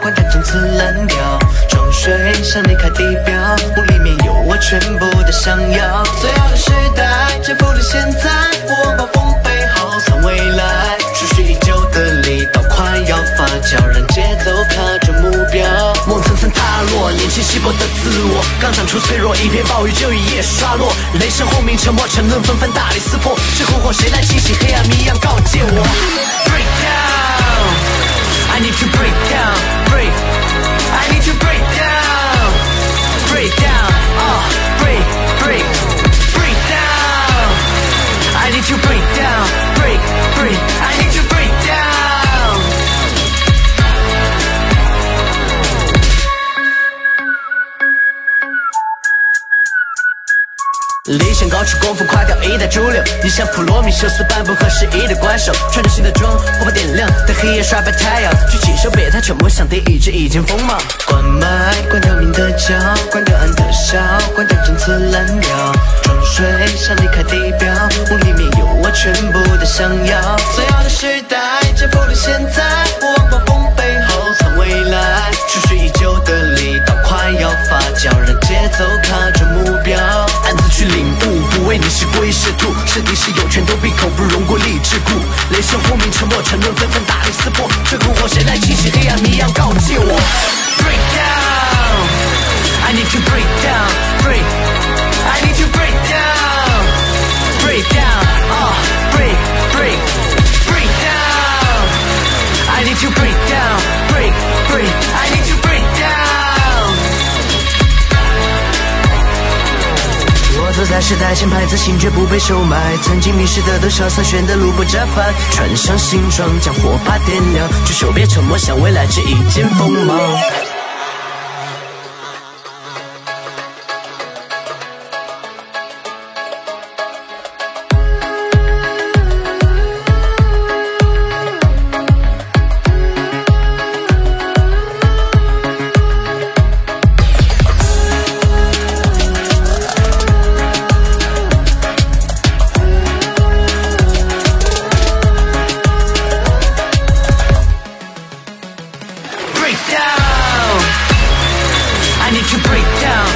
管他陈词滥调，装睡想离开地标，梦里面有我全部的想要。最好的时代，就不是现在，我望风背后，藏未来。蓄蓄已久的力道快要发酵，让节奏卡准目标。梦层层塌落，年轻稀薄的自我，刚长出脆弱一片，暴雨就一夜刷落。雷声轰鸣，沉默沉沦，纷纷大力撕破。理想高处，功夫垮掉一代主流。你像普罗米修斯般不合时宜的怪兽，穿着新的装，火把点亮，在黑夜刷白太阳。举起手，别太沉默，像第一只已经锋芒。关麦，关掉明的叫，关掉暗的笑，关掉政策蓝调。装睡，想离开地表，梦里面有我全部的想要。最好的时代征服了现在，是敌是友，全都闭口不容过力之故。雷声轰鸣，沉默沉沦，纷纷大力撕破。这困惑谁来清洗？黑暗迷样告诫我时代前排，自信绝不被收买。曾经迷失的多少，三，选的路不折返。穿上新装，将火把点亮。举手别沉默，向未来指一剑锋芒。break down. I need you break down.